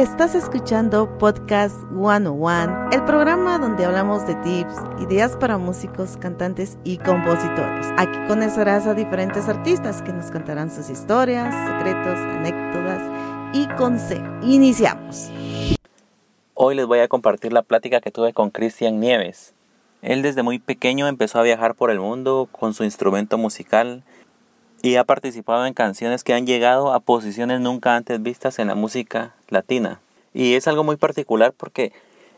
Estás escuchando Podcast 101, el programa donde hablamos de tips, ideas para músicos, cantantes y compositores. Aquí conocerás a diferentes artistas que nos contarán sus historias, secretos, anécdotas y consejos. Iniciamos. Hoy les voy a compartir la plática que tuve con Cristian Nieves. Él desde muy pequeño empezó a viajar por el mundo con su instrumento musical y ha participado en canciones que han llegado a posiciones nunca antes vistas en la música latina. Y es algo muy particular porque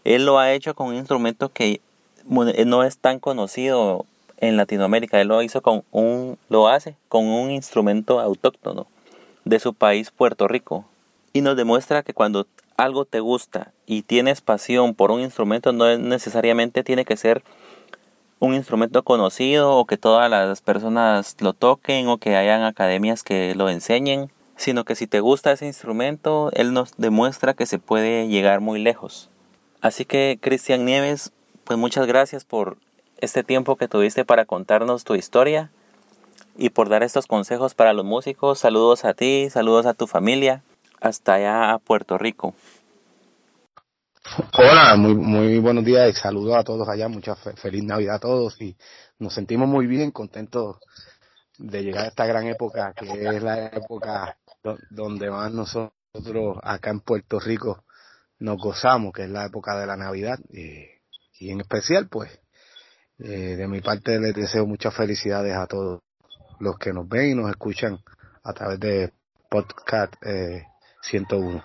él lo ha hecho con un instrumento que no es tan conocido en Latinoamérica. Él lo hizo con un, lo hace con un instrumento autóctono de su país, Puerto Rico. Y nos demuestra que cuando algo te gusta y tienes pasión por un instrumento, no necesariamente tiene que ser un instrumento conocido o que todas las personas lo toquen o que hayan academias que lo enseñen, sino que si te gusta ese instrumento, él nos demuestra que se puede llegar muy lejos. Así que Cristian Nieves, pues muchas gracias por este tiempo que tuviste para contarnos tu historia y por dar estos consejos para los músicos. Saludos a ti, saludos a tu familia, hasta allá a Puerto Rico. Hola, muy, muy buenos días y saludos a todos allá, mucha feliz Navidad a todos y nos sentimos muy bien, contentos de llegar a esta gran época que es la época donde más nosotros acá en Puerto Rico nos gozamos, que es la época de la Navidad y, en especial pues eh, de mi parte les deseo muchas felicidades a todos los que nos ven y nos escuchan a través de Podcast eh, 101.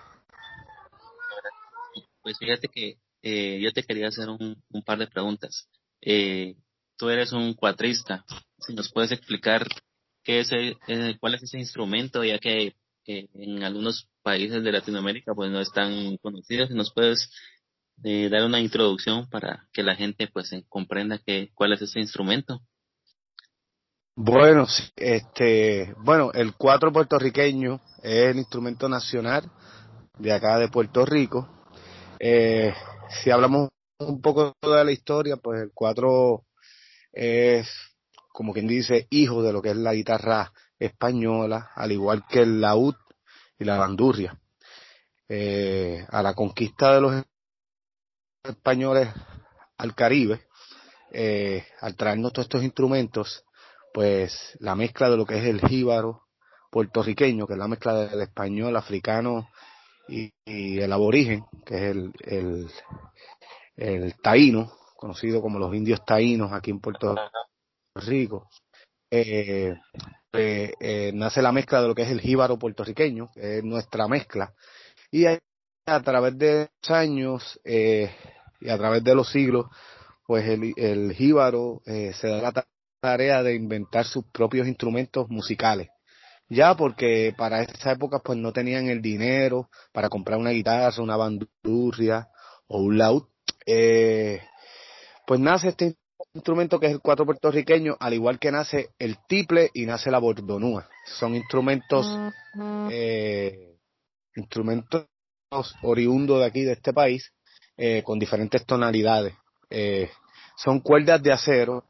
Pues fíjate que eh, yo te quería hacer un, par de preguntas. Eh, tú eres un cuatrista. Si nos puedes explicar qué es, eh, cuál es ese instrumento, ya que en algunos países de Latinoamérica pues no están conocidos. Nos puedes dar una introducción para que la gente pues comprenda que, cuál es ese instrumento. Bueno, este, bueno, el cuatro puertorriqueño es el instrumento nacional de acá de Puerto Rico eh, si hablamos un poco de la historia, pues el cuatro es, como quien dice, hijo de lo que es la guitarra española, al igual que el laúd y la bandurria. Eh, a la conquista de los españoles al Caribe, eh, al traernos todos estos instrumentos, pues la mezcla de lo que es el jíbaro puertorriqueño, que es la mezcla del español, africano y, el aborigen, que es el, el, el taíno, conocido como los indios taínos aquí en Puerto Rico, eh, eh, eh, nace la mezcla de lo que es el jíbaro puertorriqueño, que es nuestra mezcla, y a, través de los años y a través de los siglos, pues el, el jíbaro se da la tarea de inventar sus propios instrumentos musicales ya porque para esa época pues no tenían el dinero para comprar una guitarra, una bandurria o un laúd. Eh, pues nace este instrumento que es el cuatro puertorriqueño, al igual que nace el tiple y nace la bordonúa. Son instrumentos, eh, instrumentos oriundos de aquí, de este país, eh, con diferentes tonalidades. Eh, son cuerdas de acero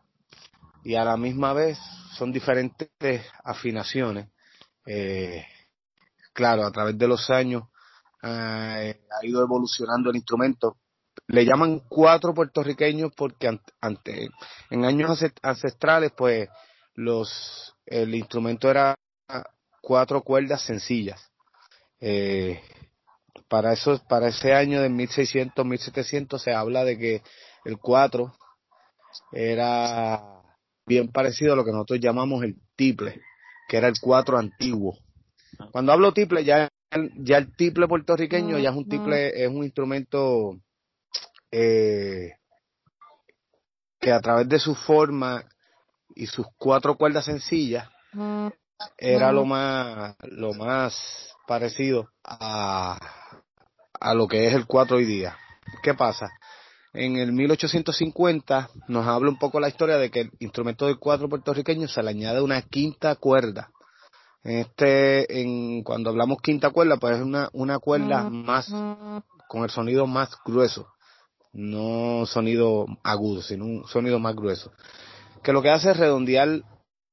y a la misma vez son diferentes afinaciones eh, claro, a través de los años ha ido evolucionando el instrumento. Le llaman cuatro puertorriqueños porque ante, en años ancestrales, pues los el instrumento era cuatro cuerdas sencillas. Eh, para eso, para ese año de 1600, 1700 se habla de que el cuatro era bien parecido a lo que nosotros llamamos el tiple que era el cuatro antiguo. Cuando hablo tiple, ya, ya el tiple puertorriqueño ya es un tiple, es un instrumento eh, que a través de su forma y sus cuatro cuerdas sencillas era lo más lo más parecido a, a lo que es el cuatro hoy día. ¿Qué pasa? en el 1850 nos habla un poco la historia de que el instrumento del cuatro puertorriqueño se le añade una quinta cuerda. En este, en, cuando hablamos quinta cuerda, pues es una, una cuerda más, con el sonido más grueso. No sonido agudo, sino un sonido más grueso. Que lo que hace es redondear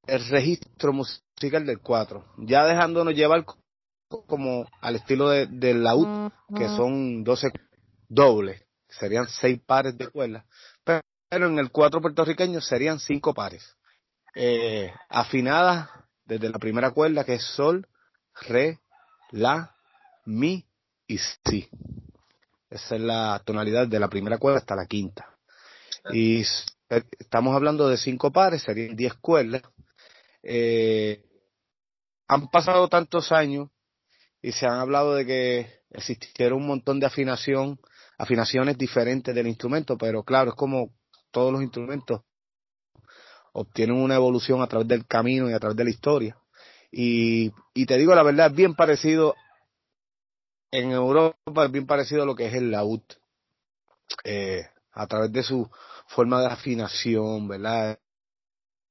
el registro musical del cuatro. Ya dejándonos llevar como al estilo de, del laúd, que son 12 dobles, serían seis pares de cuerdas, pero en el cuatro puertorriqueño serían cinco pares, eh, afinadas desde la primera cuerda que es sol, re, la, mi y si. Esa es la tonalidad de la primera cuerda hasta la quinta. Y estamos hablando de cinco pares, serían diez cuerdas. Eh, han pasado tantos años y se han hablado de que existieron un montón de afinación, afinaciones diferentes del instrumento, pero claro, es como todos los instrumentos obtienen una evolución a través del camino y a través de la historia. Y, y te digo la verdad, es bien parecido en Europa, es bien parecido a lo que es el laúd. Eh, a través de su forma de afinación, ¿verdad?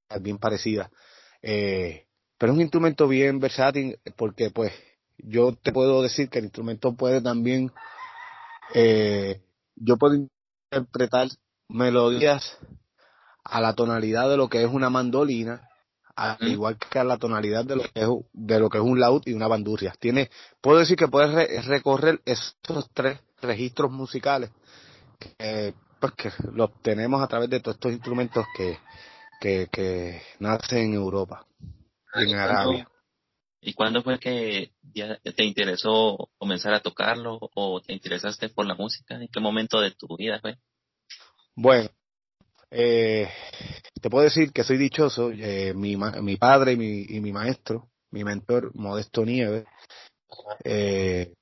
Es bien parecida. Eh, pero es un instrumento bien versátil porque pues yo te puedo decir que el instrumento puede también, eh, yo puedo interpretar melodías a la tonalidad de lo que es una mandolina, al igual que a la tonalidad de lo que es, de lo que es un laúd y una bandurria. Tiene, puedo decir que puedes recorrer esos tres registros musicales que, pues, que los tenemos a través de todos estos instrumentos que, que, que nacen en Europa y en Arabia. ¿Y cuándo fue que ya te interesó comenzar a tocarlo o te interesaste por la música? ¿En qué momento de tu vida fue? Bueno, eh, te puedo decir que soy dichoso. Eh, mi, mi padre y mi, y mi maestro, mi mentor, Modesto Nieves, eh,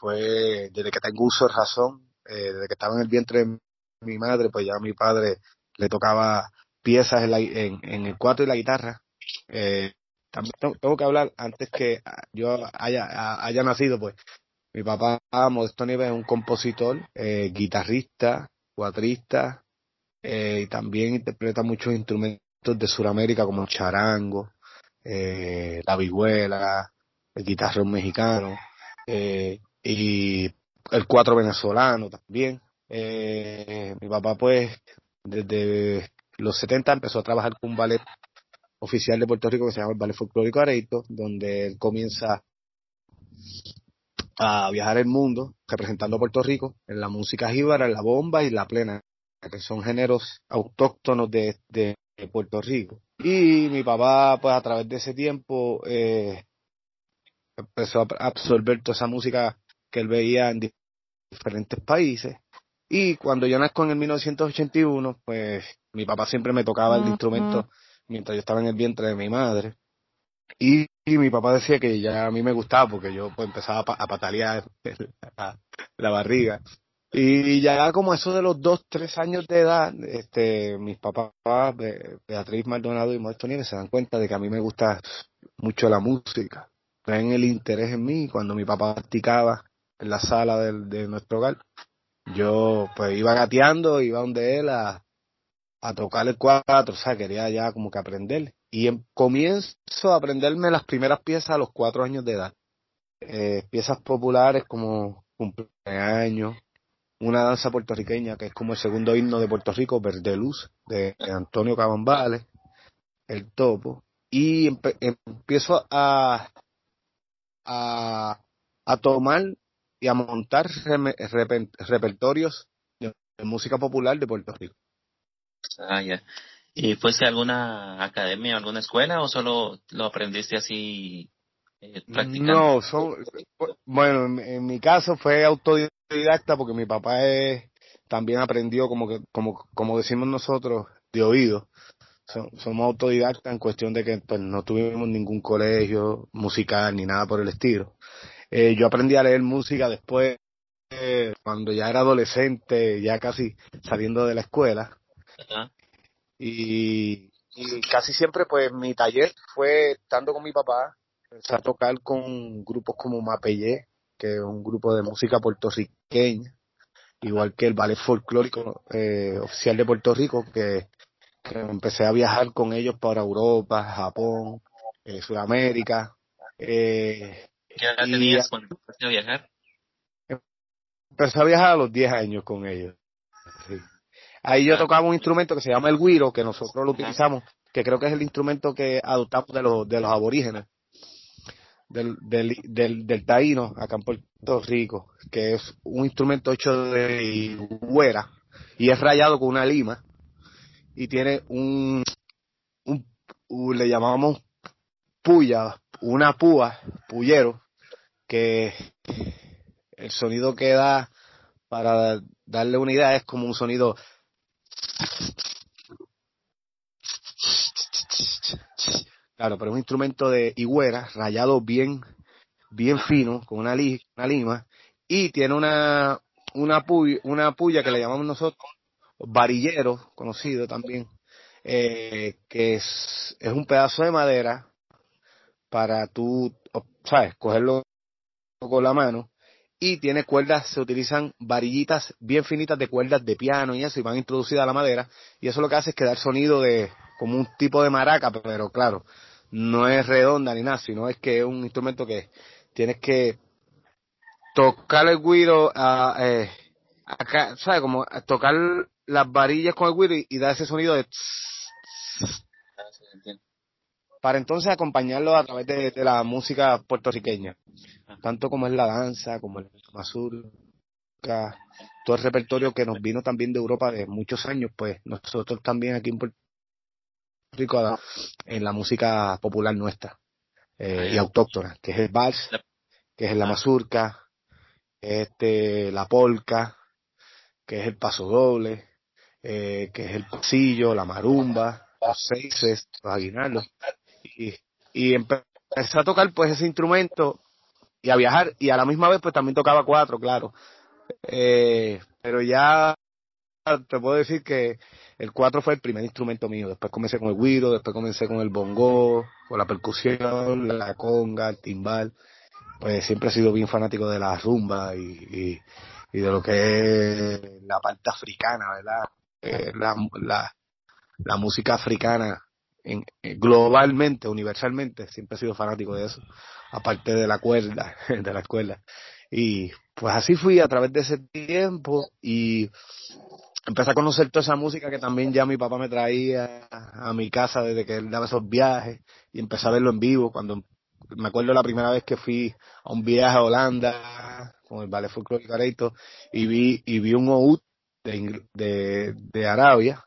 fue desde que tengo uso de razón, eh, desde que estaba en el vientre de mi madre, pues ya mi padre le tocaba piezas en, la, en, el cuatro y la guitarra. Eh, también tengo, que hablar antes que yo haya, haya nacido, pues mi papá Modesto Nieves es un compositor, eh, guitarrista, cuatrista, eh, y también interpreta muchos instrumentos de Sudamérica como el charango, eh, la vihuela, el guitarrón mexicano, eh, y el cuatro venezolano también. Eh, mi papá pues desde los 70 empezó a trabajar con un ballet oficial de Puerto Rico que se llama el Ballet Folclórico Areito, donde él comienza a viajar el mundo representando a Puerto Rico en la música jíbara, en la bomba y la plena, que son géneros autóctonos de, de Puerto Rico. Y mi papá, pues a través de ese tiempo, eh, empezó a absorber toda esa música que él veía en diferentes países. Y cuando yo nazco en el 1981, pues mi papá siempre me tocaba el instrumento mientras yo estaba en el vientre de mi madre. Y, mi papá decía que ya a mí me gustaba porque yo pues empezaba a, patalear la, barriga. Y ya como eso de los dos, tres años de edad, este, mis papás, Beatriz Maldonado y Modesto Nieves, se dan cuenta de que a mí me gusta mucho la música. Ven el interés en mí cuando mi papá practicaba en la sala de nuestro hogar. Yo pues iba gateando, iba donde él a, a tocar el cuatro, o sea, quería ya como que aprender. Y em, comienzo a aprenderme las primeras piezas a los cuatro años de edad. Eh, piezas populares como cumpleaños, una danza puertorriqueña que es como el segundo himno de Puerto Rico, Verde Luz, de Antonio Cabambales, El Topo. Y empiezo a, a, a tomar y a montar repertorios de música popular de Puerto Rico. Ah, ya. ¿Y fuese alguna academia, alguna escuela o solo lo aprendiste así eh, practicando? No, son, bueno, en, mi caso fue autodidacta porque mi papá es, también aprendió como que, como, como decimos nosotros, de oído. somos autodidactas en cuestión de que pues, no tuvimos ningún colegio musical ni nada por el estilo. Eh, yo aprendí a leer música después, eh, cuando ya era adolescente, ya casi saliendo de la escuela. Y, casi siempre pues mi taller fue estando con mi papá, empecé a tocar con grupos como Mapellé, que es un grupo de música puertorriqueña, igual que el ballet folclórico eh, oficial de Puerto Rico, que, empecé a viajar con ellos para Europa, Japón, eh, Sudamérica. Eh, ¿Qué edad tenías cuando empezaste a viajar? Empecé a viajar a los 10 años con ellos. Ahí yo tocaba un instrumento que se llama el guiro, que nosotros lo utilizamos, que creo que es el instrumento que adoptamos de los, de los aborígenes. Del, del, del, taíno acá en Puerto Rico, que es un instrumento hecho de huera y es rayado con una lima y tiene un, un le llamamos puya, una púa, pullero, que el sonido que da, para darle una idea, es como un sonido Claro, pero es un instrumento de higuera, rayado bien, bien fino, con una, una lima, y tiene una, una, una puya que le llamamos nosotros, varillero, conocido también, eh, que es, es un pedazo de madera para tú, ¿sabes?, cogerlo con la mano, y tiene cuerdas, se utilizan varillitas bien finitas de cuerdas de piano y eso, y van introducidas a la madera, y eso lo que hace es que da el sonido de, como un tipo de maraca, pero claro, no es redonda ni nada, sino es que es un instrumento que tienes que tocar el guiro, a, eh, acá, ¿sabes? Como tocar las varillas con el guiro y, dar ese sonido de... para entonces acompañarlo a través de, la música puertorriqueña, tanto como es la danza, como el mazurca, todo el repertorio que nos vino también de Europa de muchos años, pues nosotros también aquí en Puerto rico en la música popular nuestra eh, y autóctona, que es el vals, que es la mazurca, este, la polca, que es el paso doble, eh, que es el pasillo, la marumba, los seises, los aguinaldos. Y, y empecé a tocar pues ese instrumento y a viajar y a la misma vez pues también tocaba cuatro, claro. Eh, pero ya te puedo decir que el cuatro fue el primer instrumento mío. Después comencé con el guiro, después comencé con el bongo, con la percusión, la conga, el timbal. Pues siempre he sido bien fanático de la rumba y, y, de lo que es la parte africana, ¿verdad? Eh, la, la, la, música africana en, eh, globalmente, universalmente, siempre he sido fanático de eso, aparte de la cuerda, de la escuela. Y pues así fui a través de ese tiempo y empecé a conocer toda esa música que también ya mi papá me traía a mi casa desde que él daba esos viajes y empecé a verlo en vivo. Cuando me acuerdo la primera vez que fui a un viaje a Holanda con el Ballet Folklore y vi y vi un oud de, de, de Arabia.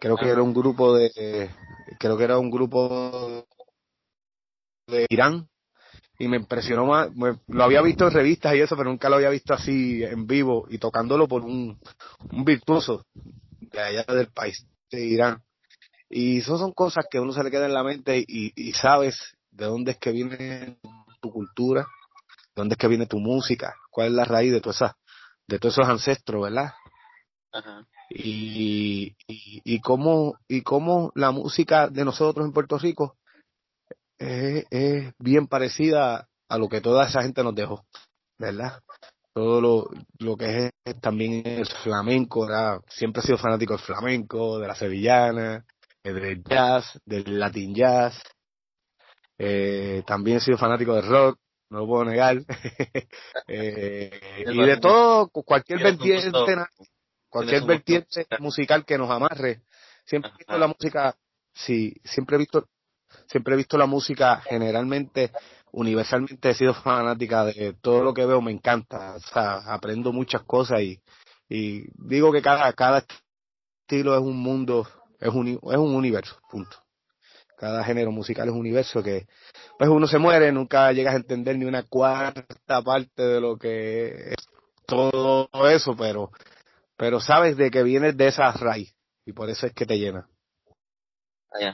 Creo que era un grupo de creo que era un grupo de Irán y me impresionó más, lo había visto en revistas y eso, pero nunca lo había visto así en vivo y tocándolo por un, un virtuoso de allá del país, de Irán. Y eso son cosas que uno se le queda en la mente y, y sabes de dónde es que viene tu cultura, de dónde es que viene tu música, cuál es la raíz de todas esas, de todos esos ancestros, ¿verdad? Ajá. Y, y, y cómo, y cómo la música de nosotros en Puerto Rico es, bien parecida a lo que toda esa gente nos dejó, ¿verdad? Todo lo, lo que es, también el flamenco, ¿verdad? siempre he sido fanático del flamenco, de la sevillana, eh, del jazz, del latin jazz, eh, también he sido fanático del rock, no lo puedo negar, eh, y de todo, cualquier vertiente, cualquier vertiente musical que nos amarre, siempre he visto la música, sí, siempre he visto siempre he visto la música generalmente, universalmente he sido fanática de todo lo que veo, me encanta, o sea, aprendo muchas cosas y, y digo que cada, cada estilo es un mundo, es un, es un universo, punto. Cada género musical es un universo que, pues uno se muere, nunca llegas a entender ni una cuarta parte de lo que es todo eso, pero, pero sabes de que vienes de esa raíz y por eso es que te llena.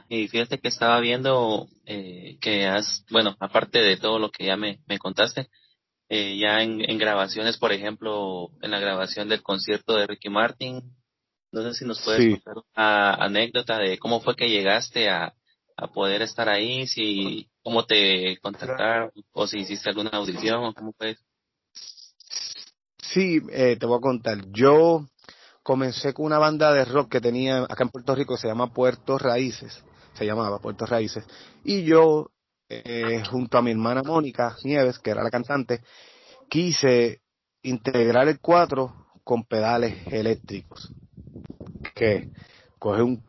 Y fíjate que estaba viendo eh, que has, bueno, aparte de todo lo que ya me, me contaste, eh, ya en, en, grabaciones, por ejemplo, en la grabación del concierto de Ricky Martin, no sé si nos puedes contar una anécdota de cómo fue que llegaste a, a poder estar ahí, si, cómo te contactaron, o si hiciste alguna audición, cómo fue. Sí, eh, te voy a contar. Yo comencé con una banda de rock que tenía acá en Puerto Rico, se llama Puerto Raíces, se llamaba Puerto Raíces, y yo, eh, junto a mi hermana Mónica Nieves, que era la cantante, quise integrar el cuatro con pedales eléctricos, que coge un,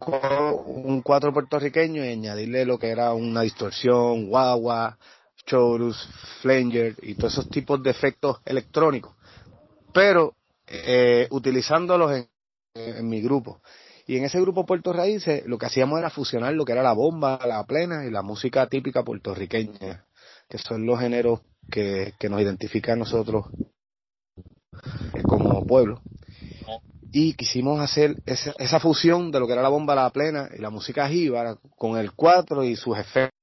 cuatro puertorriqueño y añadirle lo que era una distorsión, guagua, chorus, flanger y todos esos tipos de efectos electrónicos, pero eh, utilizándolos en, en, mi grupo. Y en ese grupo Puerto Raíces lo que hacíamos era fusionar lo que era la bomba, la plena y la música típica puertorriqueña, que son los géneros que, que nos identifican a nosotros como pueblo. Y quisimos hacer esa, esa fusión de lo que era la bomba, la plena y la música jíbara con el cuatro y sus efectos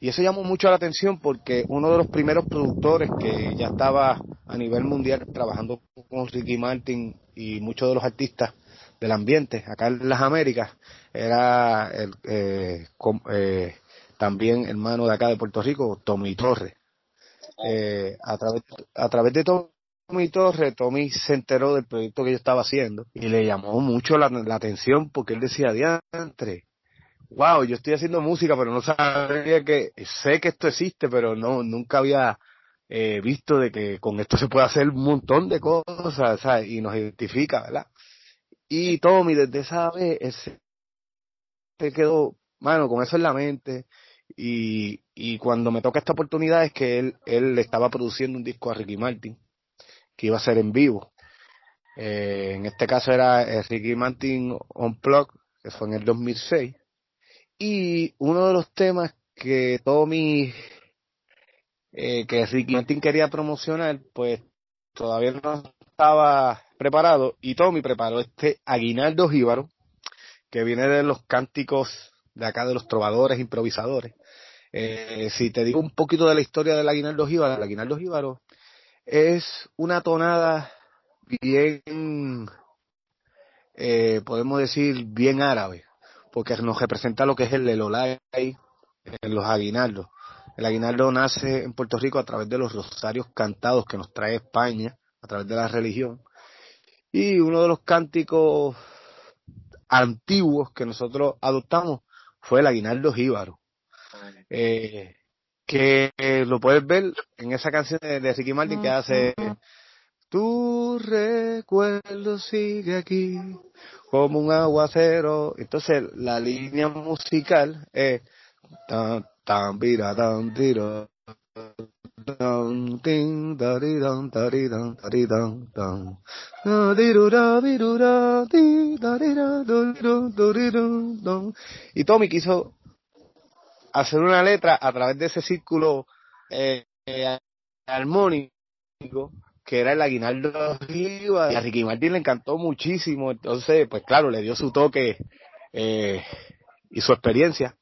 y eso llamó mucho la atención porque uno de los primeros productores que ya estaba a nivel mundial trabajando con Ricky Martin y muchos de los artistas del ambiente acá en las Américas era el, eh, eh, también hermano de acá de Puerto Rico, Tommy Torres. Eh, a, través, a través de Tommy Torres, Tommy se enteró del proyecto que yo estaba haciendo y le llamó mucho la, atención porque él decía, diantre, wow, yo estoy haciendo música, pero no sabía que, sé que esto existe, pero no, nunca había eh, visto de que con esto se puede hacer un montón de cosas, ¿sabes? Y nos identifica, ¿verdad? Y Tommy, desde esa vez, ese, se quedó, mano, con eso en la mente. Y, y cuando me toca esta oportunidad es que él, él estaba produciendo un disco a Ricky Martin, que iba a ser en vivo. Eh, en este caso era eh, Ricky Martin Unplugged, que fue en el 2006. Y uno de los temas que Tommy, eh, que Ricky Martin quería promocionar, pues todavía no estaba preparado. Y Tommy preparó este Aguinaldo Jíbaro, que viene de los cánticos de acá de los trovadores, improvisadores. Eh, si te digo un poquito de la historia del Aguinaldo Jíbaro, el Aguinaldo Jíbaro es una tonada bien, eh, podemos decir, bien árabe porque nos representa lo que es el Elolay en los aguinaldos. El aguinaldo nace en Puerto Rico a través de los rosarios cantados que nos trae España, a través de la religión. Y uno de los cánticos antiguos que nosotros adoptamos fue el aguinaldo jíbaro. Eh, que lo puedes ver en esa canción de, Ricky Martin que hace Tu recuerdo sigue aquí como un aguacero. Entonces la línea musical es tan tan tan tiro y Tommy quiso hacer una letra a través de ese círculo eh, eh, armónico que era el aguinaldo y a Ricky Martin le encantó muchísimo, entonces, pues claro, le dio su toque eh, y su experiencia.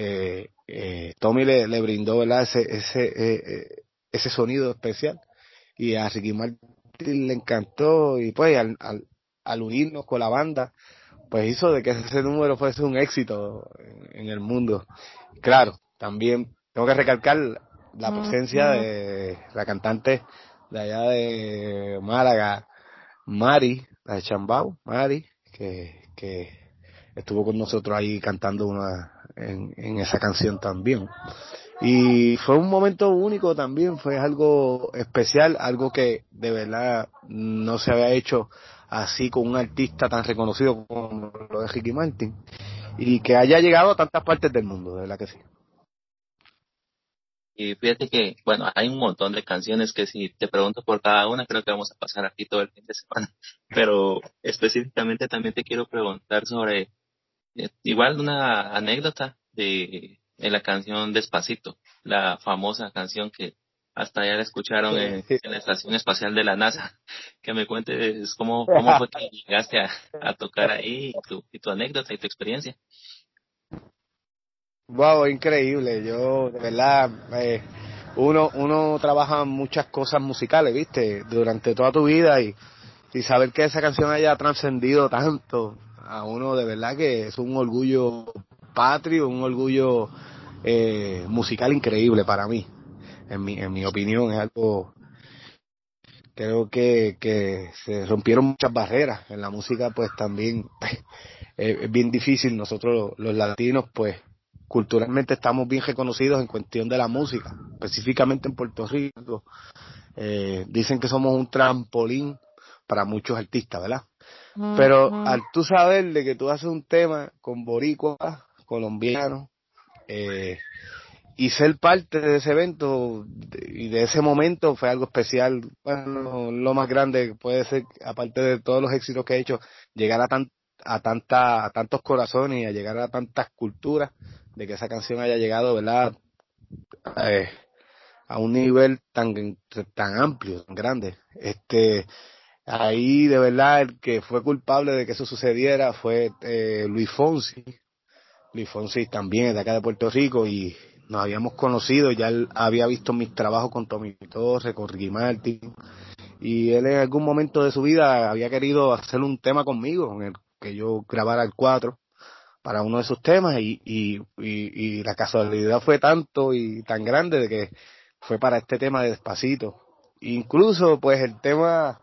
Eh, eh, Tommy le, le brindó ¿verdad? ese ese eh, eh, ese sonido especial. Y a Ricky Martin le encantó. Y pues al, al, al unirnos con la banda pues hizo de que ese número fuese un éxito en, en el mundo. Claro también tengo que recalcar la presencia de la cantante de allá de Málaga, Mari, la de Chambao, Mari, que, que estuvo con nosotros ahí cantando una en, en esa canción también. Y fue un momento único también, fue algo especial, algo que de verdad no se había hecho así con un artista tan reconocido como lo de Ricky Martin y que haya llegado a tantas partes del mundo, de verdad que sí. Y fíjate que, bueno, hay un montón de canciones que si te pregunto por cada una, creo que vamos a pasar aquí todo el fin de semana. Pero específicamente también te quiero preguntar sobre, igual una anécdota de, de la canción Despacito, la famosa canción que hasta ya la escucharon en, en, la Estación Espacial de la NASA. Que me cuentes cómo, cómo fue que llegaste a, a tocar ahí y tu, y tu anécdota y tu experiencia. Wow, increíble. Yo, de verdad, eh, uno, uno trabaja muchas cosas musicales, ¿viste? Durante toda tu vida y, y saber que esa canción haya trascendido tanto a uno, de verdad que es un orgullo patrio, un orgullo eh, musical increíble para mí. En mi, en mi opinión, es algo, creo que, que se rompieron muchas barreras en la música, pues también es bien difícil. Nosotros los latinos, pues, culturalmente estamos bien reconocidos en cuestión de la música, específicamente en Puerto Rico. Eh, dicen que somos un trampolín para muchos artistas, ¿verdad? Pero al tú saber de que tú haces un tema con boricua, colombiano, eh, y ser parte de ese evento y de ese momento fue algo especial. Bueno, lo más grande puede ser, aparte de todos los éxitos que he hecho, llegar a, tan, a, tanta, a tantos corazones y a llegar a tantas culturas, de que esa canción haya llegado, ¿verdad? Eh, a un nivel tan, tan amplio, tan grande. Este, ahí de verdad el que fue culpable de que eso sucediera fue eh, Luis Fonsi. Luis Fonsi también es de acá de Puerto Rico y nos habíamos conocido, ya él había visto mis trabajos con Tommy Torres, con Ricky Martin, y él en algún momento de su vida había querido hacer un tema conmigo, en el que yo grabara el 4 para uno de sus temas, y, y, y, la casualidad fue tanto y tan grande de que fue para este tema de Despacito. Incluso, pues el tema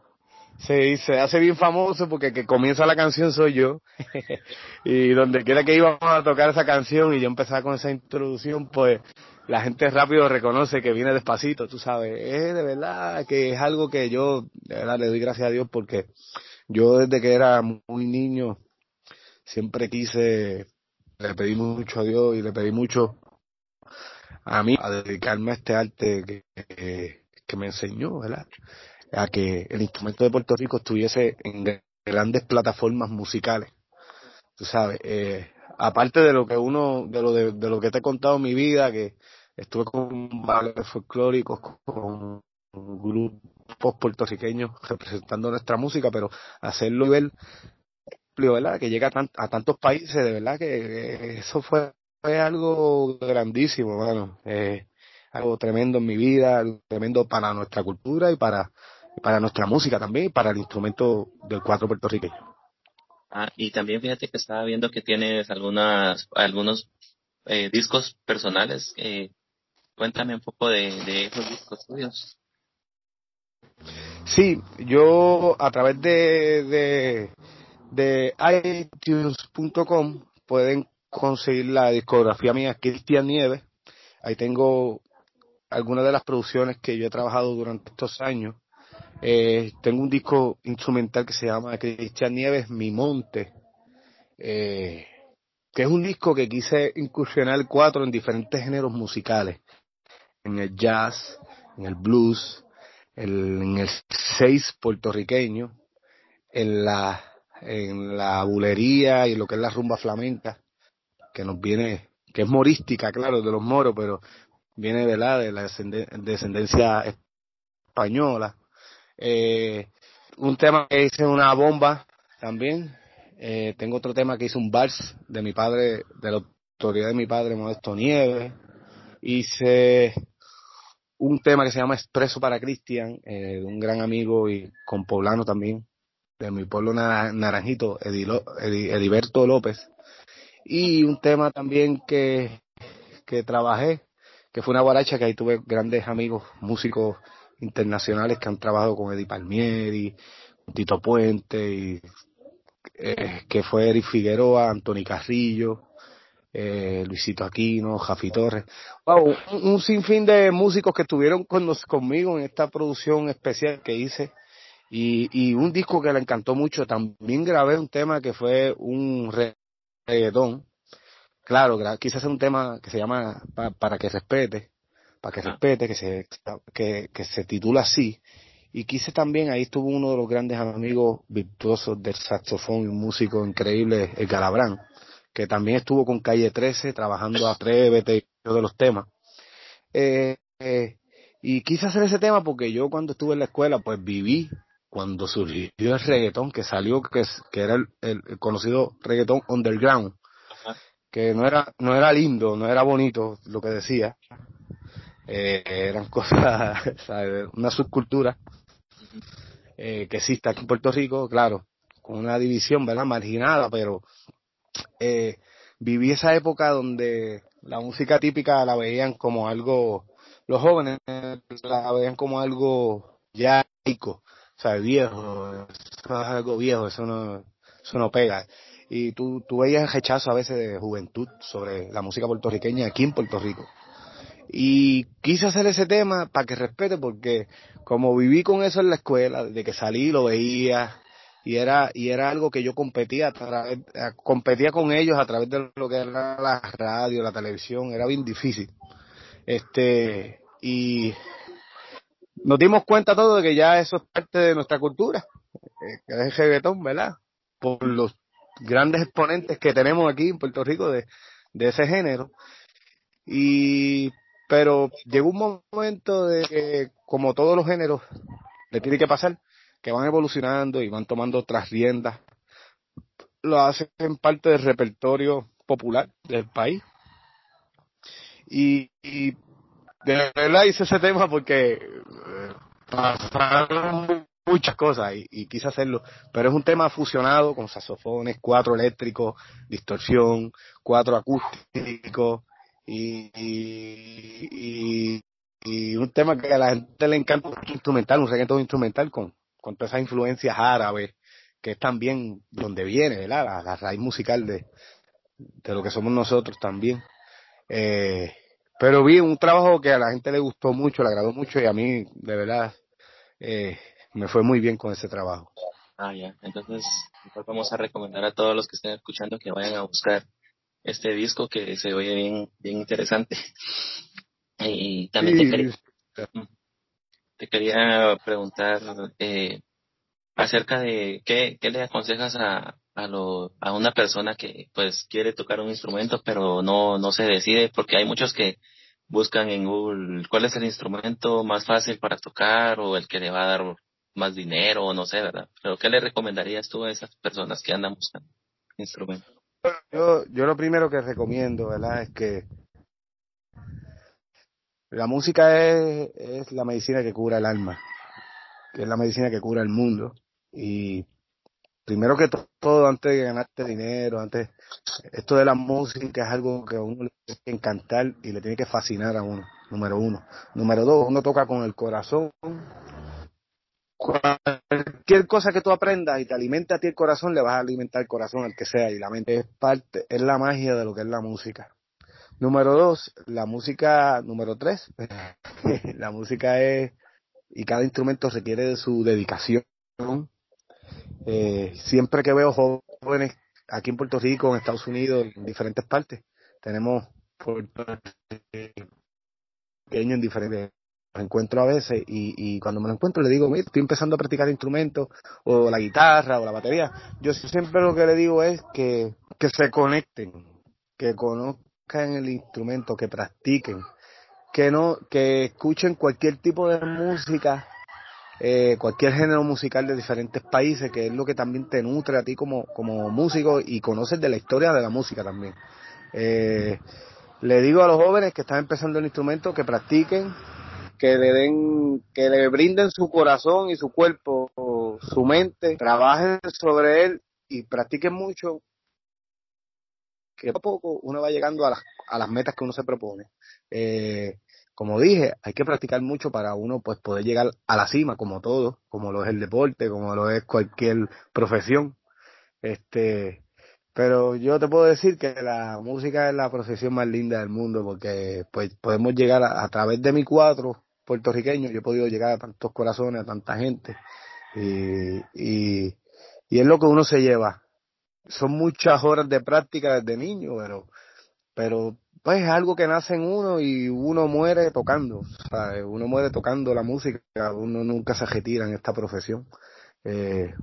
se, se hace bien famoso porque que comienza la canción soy yo. y donde quiera que íbamos a tocar esa canción y yo empezaba con esa introducción, pues la gente rápido reconoce que viene despacito, tú sabes. Es de verdad que es algo que yo, de verdad, le doy gracias a Dios porque yo desde que era muy niño siempre quise, le pedí mucho a Dios y le pedí mucho a mí a dedicarme a este arte que, que me enseñó, ¿verdad? A que el instrumento de Puerto Rico estuviese en grandes plataformas musicales. Tú sabes, eh, aparte de lo que uno, de lo, de, lo que te he contado en mi vida, que estuve con bailes folclóricos, con grupos puertorriqueños representando nuestra música, pero hacerlo y ver, ¿verdad? Que llega a, tantos países, de verdad que, eso fue, algo grandísimo, bueno, eh, algo tremendo en mi vida, algo tremendo para nuestra cultura y para para nuestra música también, para el instrumento del cuatro puertorriqueño. Ah, y también fíjate que estaba viendo que tienes algunas, algunos eh, discos personales. Eh, cuéntame un poco de, de esos discos tuyos. Sí, yo a través de, de, de iTunes.com pueden conseguir la discografía mía, Cristian Nieves. Ahí tengo algunas de las producciones que yo he trabajado durante estos años. Eh, tengo un disco instrumental que se llama Cristian Nieves, Mi Monte, eh, que es un disco que quise incursionar cuatro en diferentes géneros musicales, en el jazz, en el blues, en el seis puertorriqueño, en la, en la bulería y lo que es la rumba flamenca, que nos viene, que es morística, claro, de los moros, pero viene la, de la descendencia española eh, un tema que hice una bomba también. Eh, tengo otro tema que hice un vals de mi padre, de la autoridad de mi padre, Modesto Nieves. Hice un tema que se llama Expreso para Cristian, eh, de un gran amigo y con poblano también, de mi pueblo naranjito, Ediberto López. Y un tema también que, que trabajé, que fue una guaracha que ahí tuve grandes amigos, músicos internacionales que han trabajado con Eddie Palmieri, Tito Puente, y, eh, que fue Eric Figueroa, Anthony Carrillo, eh, Luisito Aquino, Jafi Torres. Wow, un, sinfín de músicos que estuvieron con conmigo en esta producción especial que hice. Y, y un disco que le encantó mucho. También grabé un tema que fue un reggaetón. Claro, quise hacer un tema que se llama Para que respete para que respete, que se, que, que se titula así. Y quise también, ahí estuvo uno de los grandes amigos virtuosos del saxofón y un músico increíble, el Galabrán, que también estuvo con Calle 13 trabajando a Atrévete y de los temas. Eh, eh, y quise hacer ese tema porque yo cuando estuve en la escuela, pues viví cuando surgió el reggaetón, que salió, que, que era el, conocido reggaetón underground, que no era, no era lindo, no era bonito lo que decía, eh, eran cosas, una subcultura eh, que existe aquí en Puerto Rico, claro, con una división, ¿verdad? Marginada, pero eh, viví esa época donde la música típica la veían como algo, los jóvenes la veían como algo ya rico, o sea, viejo, eso es algo viejo, eso no, eso no pega. Y tú, tú veías rechazo a veces de juventud sobre la música puertorriqueña aquí en Puerto Rico. Y quise hacer ese tema para que respete, porque como viví con eso en la escuela, de que salí lo veía, y era, y era algo que yo competía, a competía con ellos a través de lo que era la radio, la televisión, era bien difícil. Este, y nos dimos cuenta todo de que ya eso es parte de nuestra cultura, eh, que es el reggaetón, ¿verdad? Por los grandes exponentes que tenemos aquí en Puerto Rico de, de ese género. Y, pero llegó un momento de que, como todos los géneros, le tiene que pasar, que van evolucionando y van tomando otras riendas. Lo hacen parte del repertorio popular del país. Y, y de verdad hice ese tema porque eh, pasaron muchas cosas y, quise hacerlo, pero es un tema fusionado con saxofones, cuatro eléctricos, distorsión, cuatro acústicos y, y, un tema que a la gente le encanta instrumental, un reggaetón instrumental con, con todas esas influencias árabes, que es también donde viene, ¿verdad? La, raíz musical de, de lo que somos nosotros también. Eh, pero vi un trabajo que a la gente le gustó mucho, le agradó mucho y a mí, de verdad, eh, me fue muy bien con ese trabajo. Ah, ya. Entonces, vamos a recomendar a todos los que estén escuchando que vayan a buscar este disco que se oye bien, bien interesante. Y también te, quería, te, quería, preguntar eh, acerca de qué, qué le aconsejas a, a, lo, a una persona que pues quiere tocar un instrumento pero no, no se decide porque hay muchos que buscan en Google cuál es el instrumento más fácil para tocar o el que le va a dar más dinero o no sé, ¿verdad? Pero ¿qué le recomendarías tú a esas personas que andan buscando instrumentos? Yo, yo lo primero que recomiendo, ¿verdad? Es que la música es, es la medicina que cura el alma, que es la medicina que cura el mundo. Y primero que todo, antes de ganarte dinero, antes, esto de la música es algo que a uno le tiene que encantar y le tiene que fascinar a uno, número uno. Número dos, uno toca con el corazón cualquier cosa que tú aprendas y te alimente a ti el corazón, le vas a alimentar el corazón al que sea y la mente es parte, es la magia de lo que es la música. Número dos, la música, número tres, la música es, y cada instrumento requiere de su dedicación. Eh, siempre que veo jóvenes aquí en Puerto Rico, en Estados Unidos, en diferentes partes, tenemos pequeños en diferentes encuentro a veces y, cuando me lo encuentro le digo, mira, estoy empezando a practicar instrumentos o la guitarra o la batería. Yo siempre lo que le digo es que, que se conecten, que conozcan el instrumento, que practiquen, que no, que escuchen cualquier tipo de música, eh, cualquier género musical de diferentes países, que es lo que también te nutre a ti como, como músico y conoces de la historia de la música también. Eh, le digo a los jóvenes que están empezando el instrumento que practiquen, que le den, que le brinden su corazón y su cuerpo, su mente, trabajen sobre él y practiquen mucho, que a poco uno va llegando a las, a las metas que uno se propone. Eh, como dije, hay que practicar mucho para uno pues poder llegar a la cima, como todo, como lo es el deporte, como lo es cualquier profesión. Este, pero yo te puedo decir que la música es la profesión más linda del mundo porque pues podemos llegar a, a través de mi cuatro puertorriqueño, yo he podido llegar a tantos corazones, a tanta gente, y, y, es lo que uno se lleva. Son muchas horas de práctica desde niño, pero, pero pues es algo que nace en uno y uno muere tocando, uno muere tocando la música, uno nunca se retira en esta profesión. Eh,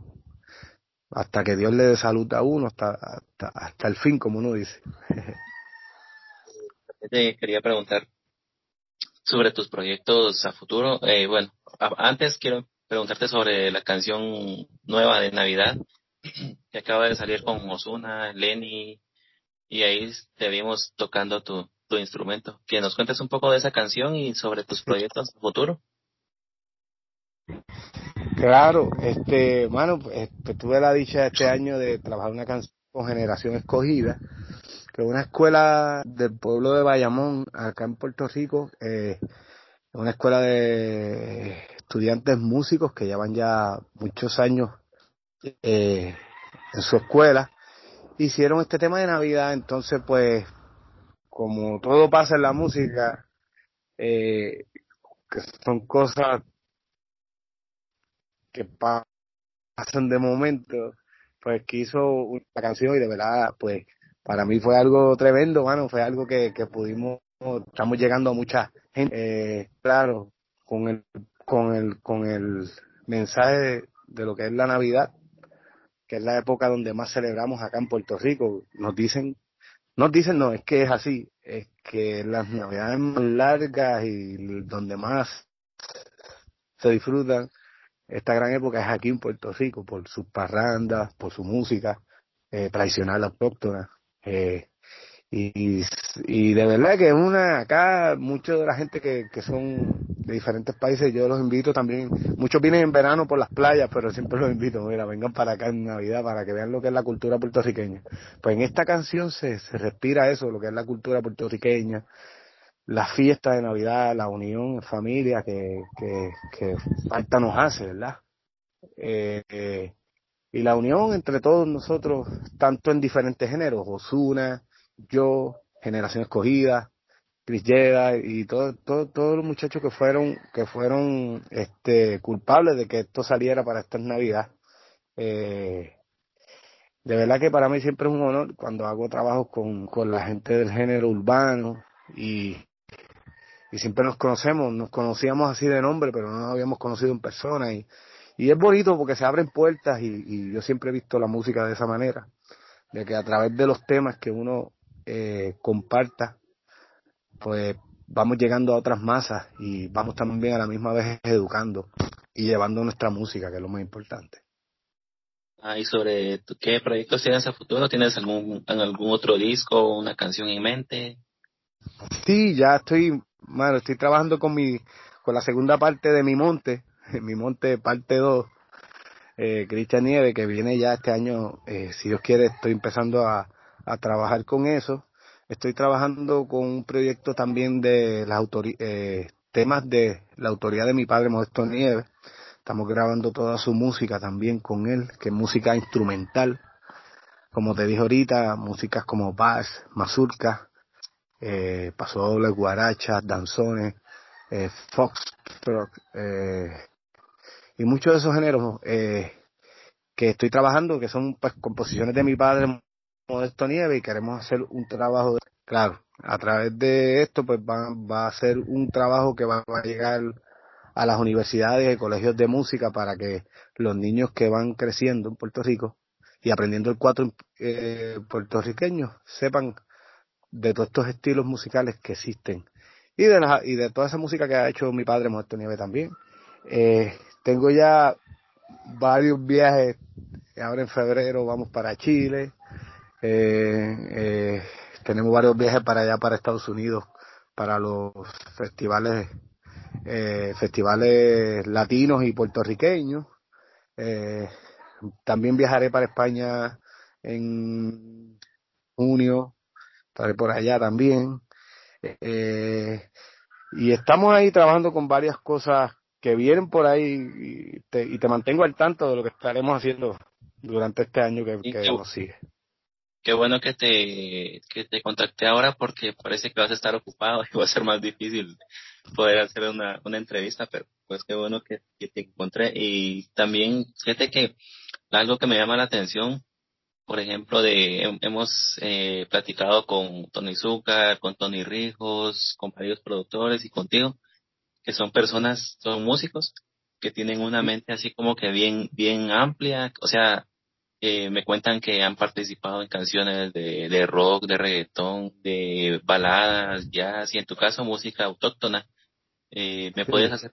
hasta que Dios le dé salud a uno, hasta, hasta, hasta el fin, como uno dice. Te quería preguntar, sobre tus proyectos a futuro. Eh, bueno, antes quiero preguntarte sobre la canción nueva de Navidad que acaba de salir con Osuna, Lenny, y ahí te vimos tocando tu, tu instrumento. Que nos cuentes un poco de esa canción y sobre tus proyectos a futuro. Claro, este, bueno, pues, pues, tuve la dicha este año de trabajar una canción con Generación Escogida que una escuela del pueblo de Bayamón, acá en Puerto Rico, eh, una escuela de estudiantes músicos que llevan ya muchos años eh, en su escuela, hicieron este tema de Navidad, entonces pues como todo pasa en la música, eh, que son cosas que pasan de momento, pues que hizo una canción y de verdad pues para mí fue algo tremendo, bueno, fue algo que, que pudimos estamos llegando a mucha gente, eh, claro, con el, con el, con el mensaje de, lo que es la Navidad, que es la época donde más celebramos acá en Puerto Rico, nos dicen, nos dicen no, es que es así, es que las navidades más largas y donde más se disfrutan esta gran época es aquí en Puerto Rico, por sus parrandas, por su música eh, tradicional autóctona. Eh, y, y de verdad que una, acá mucha de la gente que, que son de diferentes países, yo los invito también, muchos vienen en verano por las playas, pero siempre los invito, mira, vengan para acá en Navidad para que vean lo que es la cultura puertorriqueña. Pues en esta canción se, se respira eso, lo que es la cultura puertorriqueña, la fiesta de Navidad, la unión en familia que, que, que falta nos hace, ¿verdad? Eh, eh, y la unión entre todos nosotros, tanto en diferentes géneros, Osuna, yo, Generación Escogida, Chris y todo, todo, todos los muchachos que fueron, que fueron este, culpables de que esto saliera para esta Navidad. Eh, de verdad que para mí siempre es un honor cuando hago trabajos con, con la gente del género urbano y, y siempre nos conocemos, nos conocíamos así de nombre, pero no nos habíamos conocido en persona y, y es bonito porque se abren puertas y, y yo siempre he visto la música de esa manera, de que a través de los temas que uno eh, comparta, pues vamos llegando a otras masas y vamos también a la misma vez educando y llevando nuestra música, que es lo más importante. Ah, y sobre qué proyectos tienes a futuro, ¿tienes algún, algún otro disco, una canción en mente? Sí, ya estoy, bueno, estoy trabajando con mi, con la segunda parte de Mi Monte, Mi Monte parte 2, eh, Cristian Nieve, que viene ya este año, eh, si Dios quiere, estoy empezando a, a trabajar con eso. Estoy trabajando con un proyecto también de las eh, temas de la autoría de mi padre Modesto Nieves. Estamos grabando toda su música también con él, que es música instrumental. Como te dije ahorita, músicas como bass, mazurka, eh, pasodobles, guarachas, danzones, eh, foxtrot, eh, y muchos de esos géneros eh, que estoy trabajando, que son pues, composiciones de mi padre Modesto Nieve y queremos hacer un trabajo, claro, a través de esto pues va, va a ser un trabajo que va, a llegar a las universidades y colegios de música para que los niños que van creciendo en Puerto Rico y aprendiendo el cuatro eh, puertorriqueño sepan de todos estos estilos musicales que existen y de la, y de toda esa música que ha hecho mi padre Modesto Nieve también. Eh, tengo ya varios viajes, ahora en febrero vamos para Chile, eh, eh, tenemos varios viajes para allá, para Estados Unidos, para los festivales, eh, festivales latinos y puertorriqueños. Eh, también viajaré para España en junio, estaré por allá también. Y estamos ahí trabajando con varias cosas que vienen por ahí y te, y te mantengo al tanto de lo que estaremos haciendo durante este año que, que nos sigue. Qué bueno que te, que te contacté ahora porque parece que vas a estar ocupado y va a ser más difícil poder hacer una, una entrevista, pero pues qué bueno que, que te encontré. Y también, fíjate que algo que me llama la atención, por ejemplo, de hemos eh, platicado con Tony Zucker, con Tony Rijos, con varios productores y contigo, que son personas, son músicos, que tienen una mente así como que bien, bien amplia, o sea, eh, me cuentan que han participado en canciones de, de rock, de reggaetón, de baladas, jazz y en tu caso música autóctona. Eh, ¿Me puedes hacer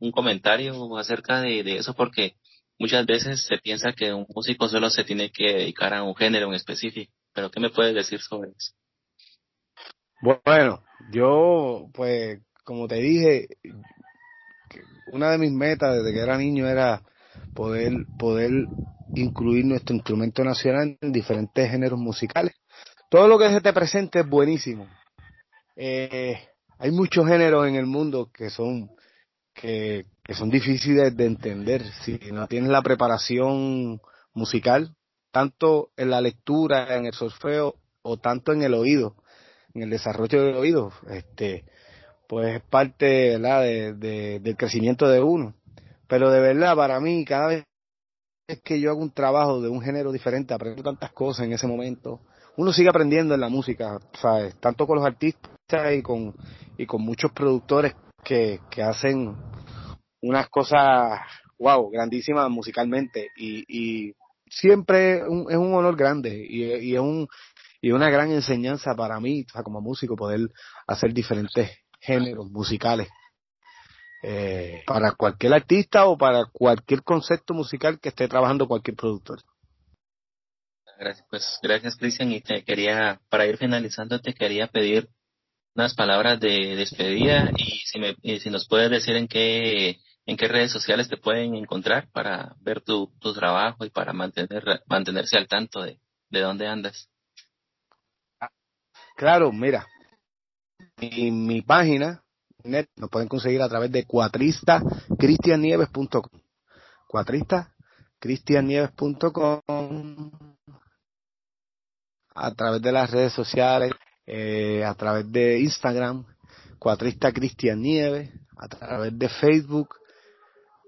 un comentario acerca de, de, eso? Porque muchas veces se piensa que un músico solo se tiene que dedicar a un género en específico. ¿Pero qué me puedes decir sobre eso? Bueno, yo, pues, como te dije, una de mis metas desde que era niño era poder, poder incluir nuestro instrumento nacional en diferentes géneros musicales. Todo lo que se te presente es buenísimo. Eh, hay muchos géneros en el mundo que son que, son difíciles de entender si no tienes la preparación musical, tanto en la lectura, en el solfeo o tanto en el oído, en el desarrollo del oído, este, pues es parte De, de, del crecimiento de uno. Pero de verdad, para mí, cada vez que yo hago un trabajo de un género diferente, aprendo tantas cosas en ese momento. Uno sigue aprendiendo en la música. Tanto con los artistas y con, y con muchos productores que, que hacen unas cosas, wow, grandísimas musicalmente y, y siempre es un, es un honor grande y, y, es un y una gran enseñanza para mí, o sea, como músico, poder hacer diferentes géneros musicales eh, para cualquier artista o para cualquier concepto musical que esté trabajando cualquier productor. Gracias, pues gracias Cristian y te quería, para ir finalizando, te quería pedir unas palabras de despedida y si, me, y si nos puedes decir en qué en qué redes sociales te pueden encontrar para ver tu, tu trabajo y para mantener, mantenerse al tanto de, de dónde andas. Claro, mira, mi, página net nos pueden conseguir a través de cuatristacristiannieves.com cuatristacristiannieves.com a través de las redes sociales, eh, a través de Instagram, Cuatrista Cristian Nieves, a través de Facebook,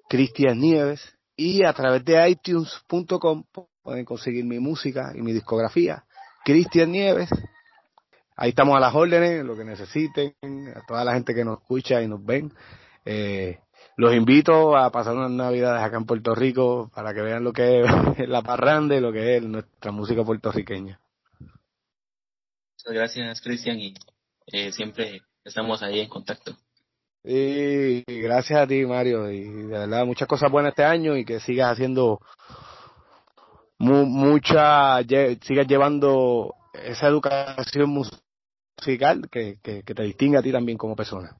Cristian Nieves, y a través de iTunes.com pueden conseguir mi música y mi discografía, Cristian Nieves. Ahí estamos a las órdenes, lo que necesiten, a toda la gente que nos escucha y nos ven. Eh, los invito a pasar unas navidades acá en Puerto Rico para que vean lo que es la parranda y lo que es nuestra música puertorriqueña. Muchas gracias, Cristian, y eh, siempre estamos ahí en contacto. Y gracias a ti, Mario, y de verdad muchas cosas buenas este año y que sigas haciendo mucha, sigas llevando esa educación musical que, que, te distingue a ti también como persona.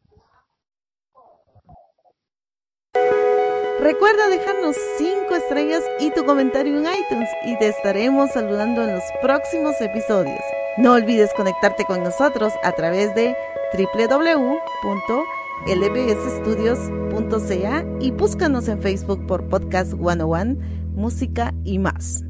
Recuerda dejarnos 5 estrellas y tu comentario en iTunes y te estaremos saludando en los próximos episodios. No olvides conectarte con nosotros a través de www.lbsstudios.ca y búscanos en Facebook por Podcast 101, Música y más.